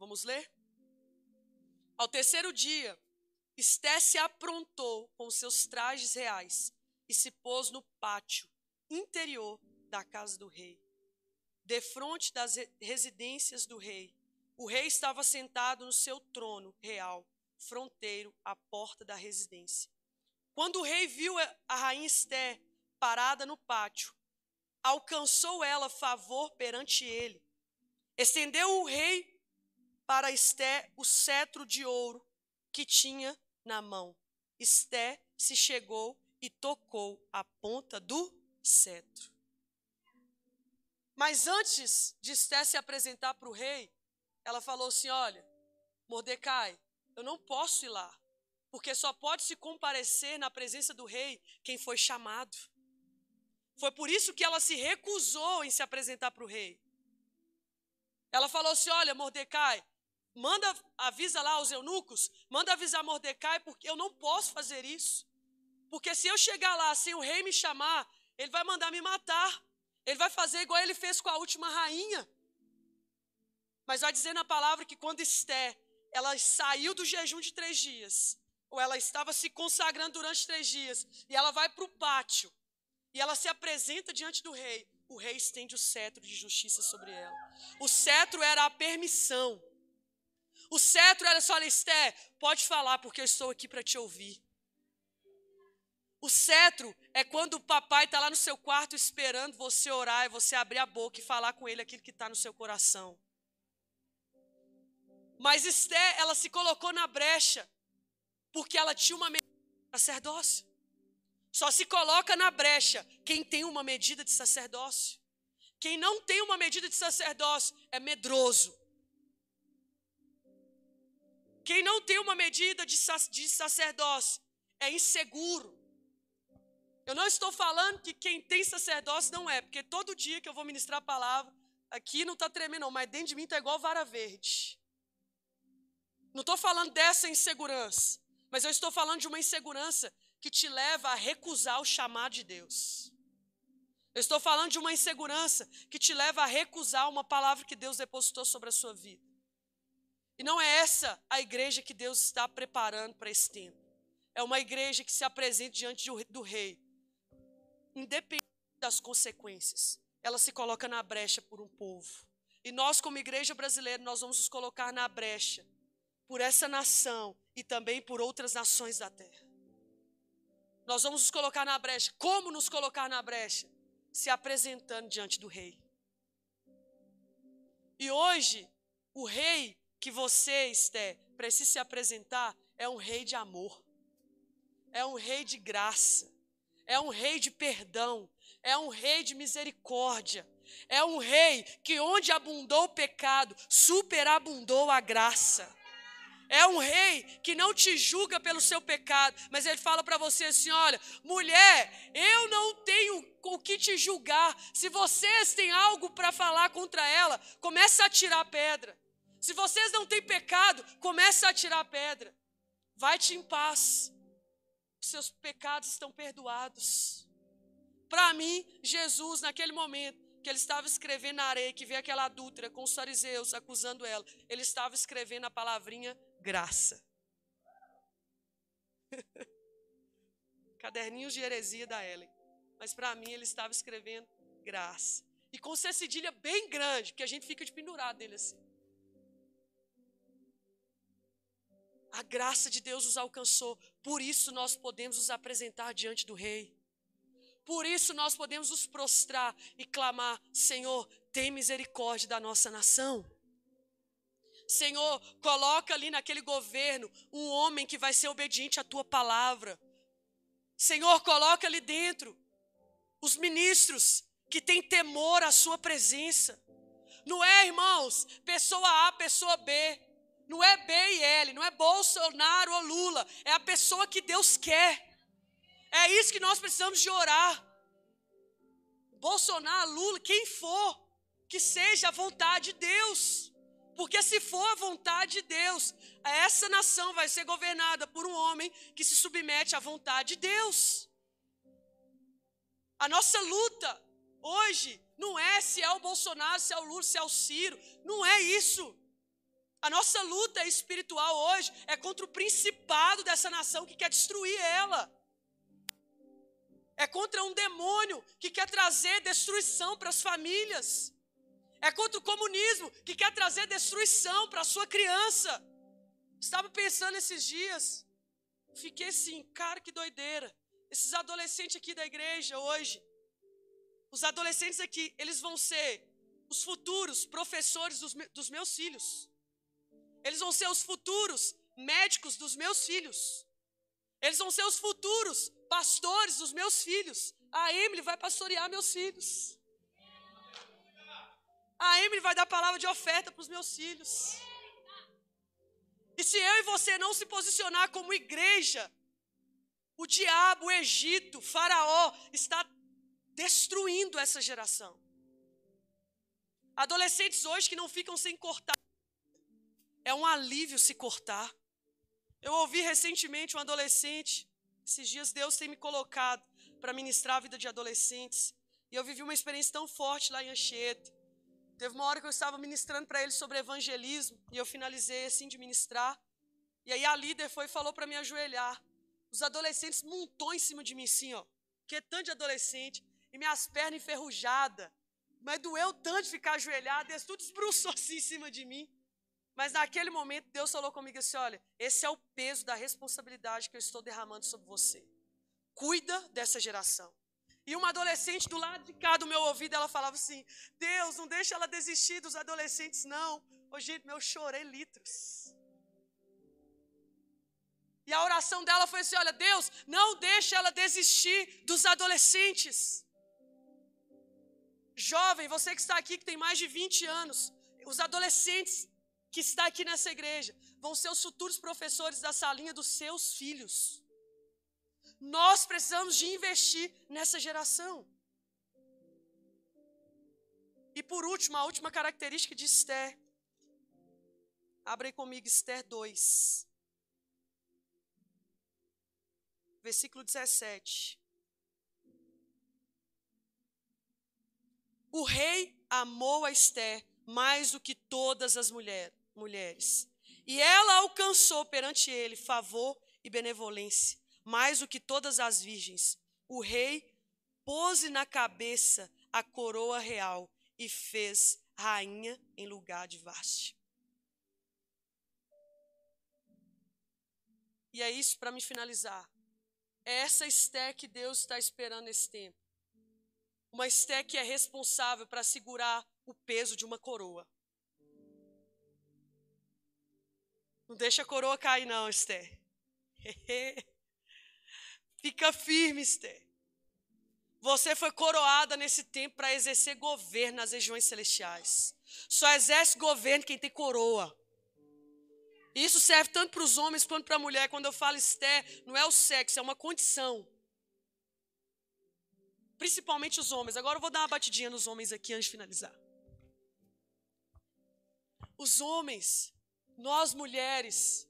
Vamos ler? Ao terceiro dia, Esté se aprontou com seus trajes reais e se pôs no pátio interior da casa do rei, defronte das residências do rei. O rei estava sentado no seu trono real, fronteiro à porta da residência. Quando o rei viu a rainha Esté parada no pátio, alcançou ela favor perante ele. Estendeu o rei para Esté o cetro de ouro que tinha na mão. Esté se chegou e tocou a ponta do cetro. Mas antes de Esté se apresentar para o rei, ela falou assim: Olha, Mordecai, eu não posso ir lá, porque só pode se comparecer na presença do rei quem foi chamado. Foi por isso que ela se recusou em se apresentar para o rei. Ela falou assim: Olha, Mordecai, Manda, avisa lá aos eunucos, manda avisar Mordecai, porque eu não posso fazer isso. Porque se eu chegar lá sem o rei me chamar, ele vai mandar me matar. Ele vai fazer igual ele fez com a última rainha. Mas vai dizer na palavra que quando Esté, ela saiu do jejum de três dias, ou ela estava se consagrando durante três dias, e ela vai para o pátio, e ela se apresenta diante do rei, o rei estende o cetro de justiça sobre ela. O cetro era a permissão. O cetro era só, Esté, pode falar porque eu estou aqui para te ouvir. O cetro é quando o papai está lá no seu quarto esperando você orar e você abrir a boca e falar com ele aquilo que está no seu coração. Mas Esté, ela se colocou na brecha porque ela tinha uma medida de sacerdócio. Só se coloca na brecha quem tem uma medida de sacerdócio. Quem não tem uma medida de sacerdócio é medroso. Quem não tem uma medida de, sacerdócio é inseguro. Eu não estou falando que quem tem sacerdócio não é, porque todo dia que eu vou ministrar a palavra, aqui não está tremendo, não, mas dentro de mim está igual vara verde. Não estou falando dessa insegurança, mas eu estou falando de uma insegurança que te leva a recusar o chamado de Deus. Eu estou falando de uma insegurança que te leva a recusar uma palavra que Deus depositou sobre a sua vida. E não é essa a igreja que Deus está preparando para esse tempo. É uma igreja que se apresenta diante do rei, independente das consequências. Ela se coloca na brecha por um povo. E nós, como igreja brasileira, nós vamos nos colocar na brecha por essa nação e também por outras nações da terra. Nós vamos nos colocar na brecha. Como nos colocar na brecha? Se apresentando diante do rei. E hoje, o rei que você, Esté, precisa se apresentar é um rei de amor, é um rei de graça, é um rei de perdão, é um rei de misericórdia, é um rei que onde abundou o pecado, superabundou a graça. É um rei que não te julga pelo seu pecado, mas ele fala para você assim: olha, mulher, eu não tenho o que te julgar. Se vocês têm algo para falar contra ela, começa a tirar pedra. Se vocês não têm pecado, começa a tirar pedra. Vai-te em paz. Seus pecados estão perdoados. Para mim, Jesus, naquele momento, que ele estava escrevendo na areia, que veio aquela adúltera com os fariseus acusando ela, ele estava escrevendo a palavrinha graça. Caderninhos de heresia da Ellen. Mas para mim ele estava escrevendo graça. E com C cedilha bem grande, que a gente fica de pendurado dele assim. A graça de Deus nos alcançou, por isso nós podemos nos apresentar diante do Rei. Por isso nós podemos nos prostrar e clamar: Senhor, tem misericórdia da nossa nação. Senhor, coloca ali naquele governo um homem que vai ser obediente à tua palavra. Senhor, coloca ali dentro os ministros que têm temor à sua presença. Não é, irmãos, pessoa A, pessoa B. Não é B e L, não é Bolsonaro ou Lula. É a pessoa que Deus quer. É isso que nós precisamos de orar. Bolsonaro, Lula, quem for, que seja a vontade de Deus. Porque se for a vontade de Deus, essa nação vai ser governada por um homem que se submete à vontade de Deus. A nossa luta hoje não é se é o Bolsonaro, se é o Lula, se é o Ciro. Não é isso. A nossa luta espiritual hoje é contra o principado dessa nação que quer destruir ela. É contra um demônio que quer trazer destruição para as famílias. É contra o comunismo que quer trazer destruição para a sua criança. Estava pensando esses dias, fiquei assim, cara, que doideira. Esses adolescentes aqui da igreja hoje, os adolescentes aqui, eles vão ser os futuros professores dos, dos meus filhos. Eles vão ser os futuros médicos dos meus filhos. Eles vão ser os futuros pastores dos meus filhos. A Emily vai pastorear meus filhos. A Emily vai dar palavra de oferta para os meus filhos. E se eu e você não se posicionar como igreja, o diabo, o Egito, o Faraó está destruindo essa geração. Adolescentes hoje que não ficam sem cortar. É um alívio se cortar. Eu ouvi recentemente um adolescente, esses dias Deus tem me colocado para ministrar a vida de adolescentes. E eu vivi uma experiência tão forte lá em Anchieta. Teve uma hora que eu estava ministrando para ele sobre evangelismo e eu finalizei assim de ministrar. E aí a líder foi e falou para me ajoelhar. Os adolescentes montou em cima de mim assim, ó. Que é tanto de adolescente. E minhas pernas enferrujadas. Mas doeu tanto ficar ajoelhado. Eles tudo desbruçou assim em cima de mim. Mas naquele momento Deus falou comigo assim: olha, esse é o peso da responsabilidade que eu estou derramando sobre você. Cuida dessa geração. E uma adolescente do lado de cá do meu ouvido, ela falava assim: Deus, não deixa ela desistir dos adolescentes, não. Ô, gente, meu, eu chorei litros. E a oração dela foi assim: olha, Deus, não deixa ela desistir dos adolescentes. Jovem, você que está aqui, que tem mais de 20 anos, os adolescentes que está aqui nessa igreja vão ser os futuros professores da salinha dos seus filhos. Nós precisamos de investir nessa geração. E por último, a última característica de Esther. Abre comigo Esther 2. Versículo 17. O rei amou a Esther mais do que todas as mulher, mulheres. E ela alcançou perante ele favor e benevolência, mais do que todas as virgens. O rei pôs na cabeça a coroa real e fez rainha em lugar de Vaste. E é isso para me finalizar. É essa Esté que Deus está esperando nesse tempo. Uma Esté que é responsável para segurar o peso de uma coroa. Não deixa a coroa cair, não, Esther. Fica firme, Esther. Você foi coroada nesse tempo para exercer governo nas regiões celestiais. Só exerce governo quem tem coroa. Isso serve tanto para os homens quanto para a mulher. Quando eu falo Esther, não é o sexo, é uma condição. Principalmente os homens. Agora eu vou dar uma batidinha nos homens aqui antes de finalizar. Os homens, nós mulheres,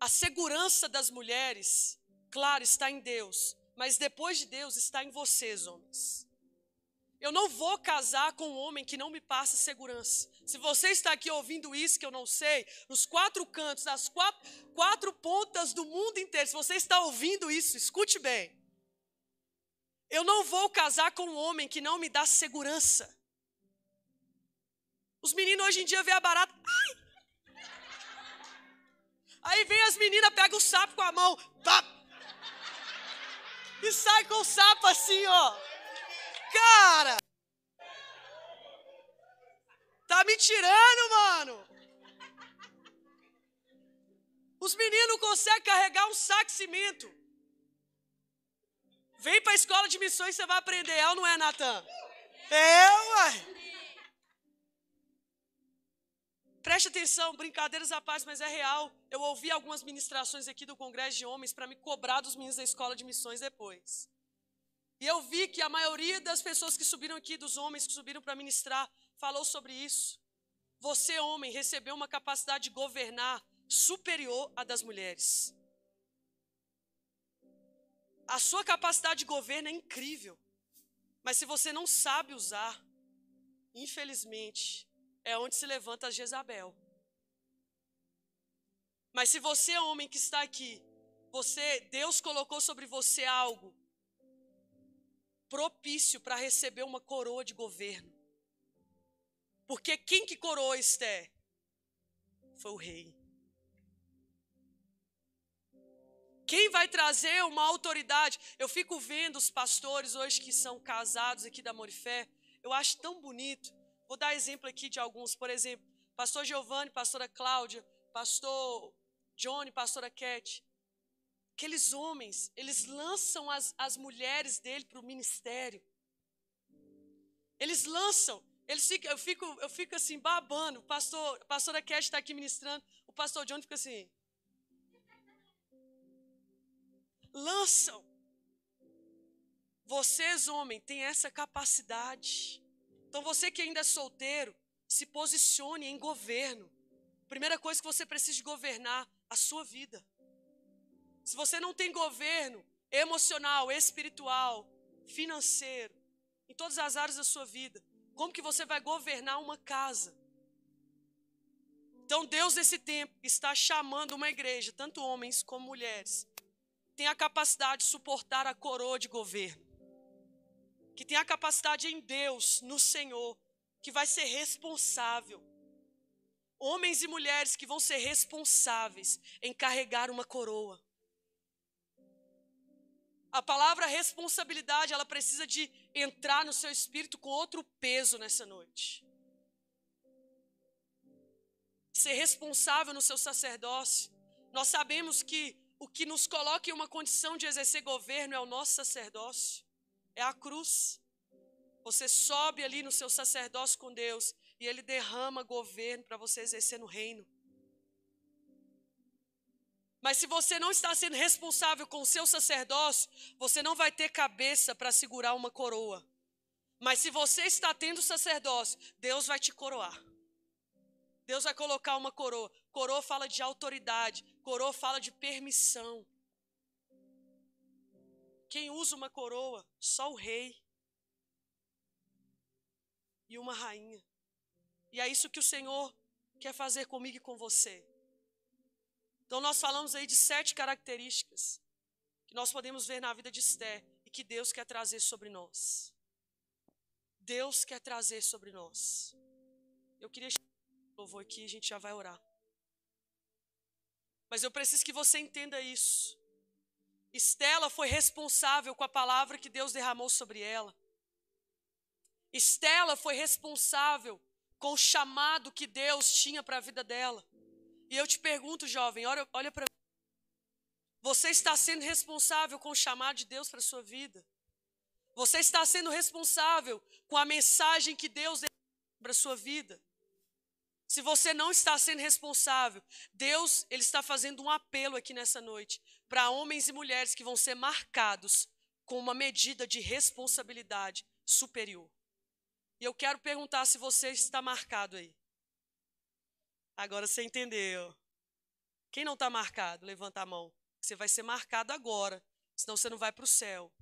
a segurança das mulheres, claro, está em Deus. Mas depois de Deus está em vocês, homens. Eu não vou casar com um homem que não me passa segurança. Se você está aqui ouvindo isso que eu não sei, nos quatro cantos, nas quatro, quatro pontas do mundo inteiro, se você está ouvindo isso, escute bem. Eu não vou casar com um homem que não me dá segurança. Os meninos hoje em dia vê a barata. Ai! Aí vem as meninas, pega o sapo com a mão. Pá! e sai com o sapo assim, ó. Cara! Tá me tirando, mano! Os meninos conseguem carregar um saco de cimento. Vem para a escola de missões, você vai aprender, é ou não é, Natan? É, uai. Preste atenção, brincadeiras à paz, mas é real. Eu ouvi algumas ministrações aqui do Congresso de Homens para me cobrar dos meninos da escola de missões depois. E eu vi que a maioria das pessoas que subiram aqui, dos homens que subiram para ministrar, falou sobre isso. Você, homem, recebeu uma capacidade de governar superior à das mulheres. A sua capacidade de governo é incrível. Mas se você não sabe usar, infelizmente, é onde se levanta Jezabel. Mas se você é homem que está aqui, você, Deus colocou sobre você algo propício para receber uma coroa de governo. Porque quem que coroou Esther? Foi o rei. Quem vai trazer uma autoridade? Eu fico vendo os pastores hoje que são casados aqui da Morifé. Eu acho tão bonito. Vou dar exemplo aqui de alguns. Por exemplo, pastor Giovanni, pastora Cláudia, pastor Johnny, pastora Cat. Aqueles homens, eles lançam as, as mulheres dele para o ministério. Eles lançam. Eles ficam, eu, fico, eu fico assim, babando. O pastor, a pastora Cat está aqui ministrando. O pastor Johnny fica assim. Lançam. Vocês, homem, têm essa capacidade. Então você que ainda é solteiro, se posicione em governo. Primeira coisa que você precisa de governar a sua vida. Se você não tem governo emocional, espiritual, financeiro, em todas as áreas da sua vida, como que você vai governar uma casa? Então Deus nesse tempo está chamando uma igreja, tanto homens como mulheres, tem a capacidade de suportar a coroa de governo que tem a capacidade em Deus, no Senhor, que vai ser responsável. Homens e mulheres que vão ser responsáveis em carregar uma coroa. A palavra responsabilidade, ela precisa de entrar no seu espírito com outro peso nessa noite. Ser responsável no seu sacerdócio. Nós sabemos que o que nos coloca em uma condição de exercer governo é o nosso sacerdócio é a cruz. Você sobe ali no seu sacerdócio com Deus e Ele derrama governo para você exercer no reino. Mas se você não está sendo responsável com o seu sacerdócio, você não vai ter cabeça para segurar uma coroa. Mas se você está tendo sacerdócio, Deus vai te coroar. Deus vai colocar uma coroa. Coroa fala de autoridade, coroa fala de permissão. Quem usa uma coroa? Só o rei e uma rainha. E é isso que o Senhor quer fazer comigo e com você. Então, nós falamos aí de sete características que nós podemos ver na vida de Esther e que Deus quer trazer sobre nós. Deus quer trazer sobre nós. Eu queria louvor aqui, a gente já vai orar. Mas eu preciso que você entenda isso. Estela foi responsável com a palavra que Deus derramou sobre ela. Estela foi responsável com o chamado que Deus tinha para a vida dela. E eu te pergunto, jovem, olha, olha para mim. Você está sendo responsável com o chamado de Deus para a sua vida? Você está sendo responsável com a mensagem que Deus deu para a sua vida? Se você não está sendo responsável, Deus ele está fazendo um apelo aqui nessa noite para homens e mulheres que vão ser marcados com uma medida de responsabilidade superior. E eu quero perguntar se você está marcado aí. Agora você entendeu. Quem não está marcado, levanta a mão. Você vai ser marcado agora, senão você não vai para o céu.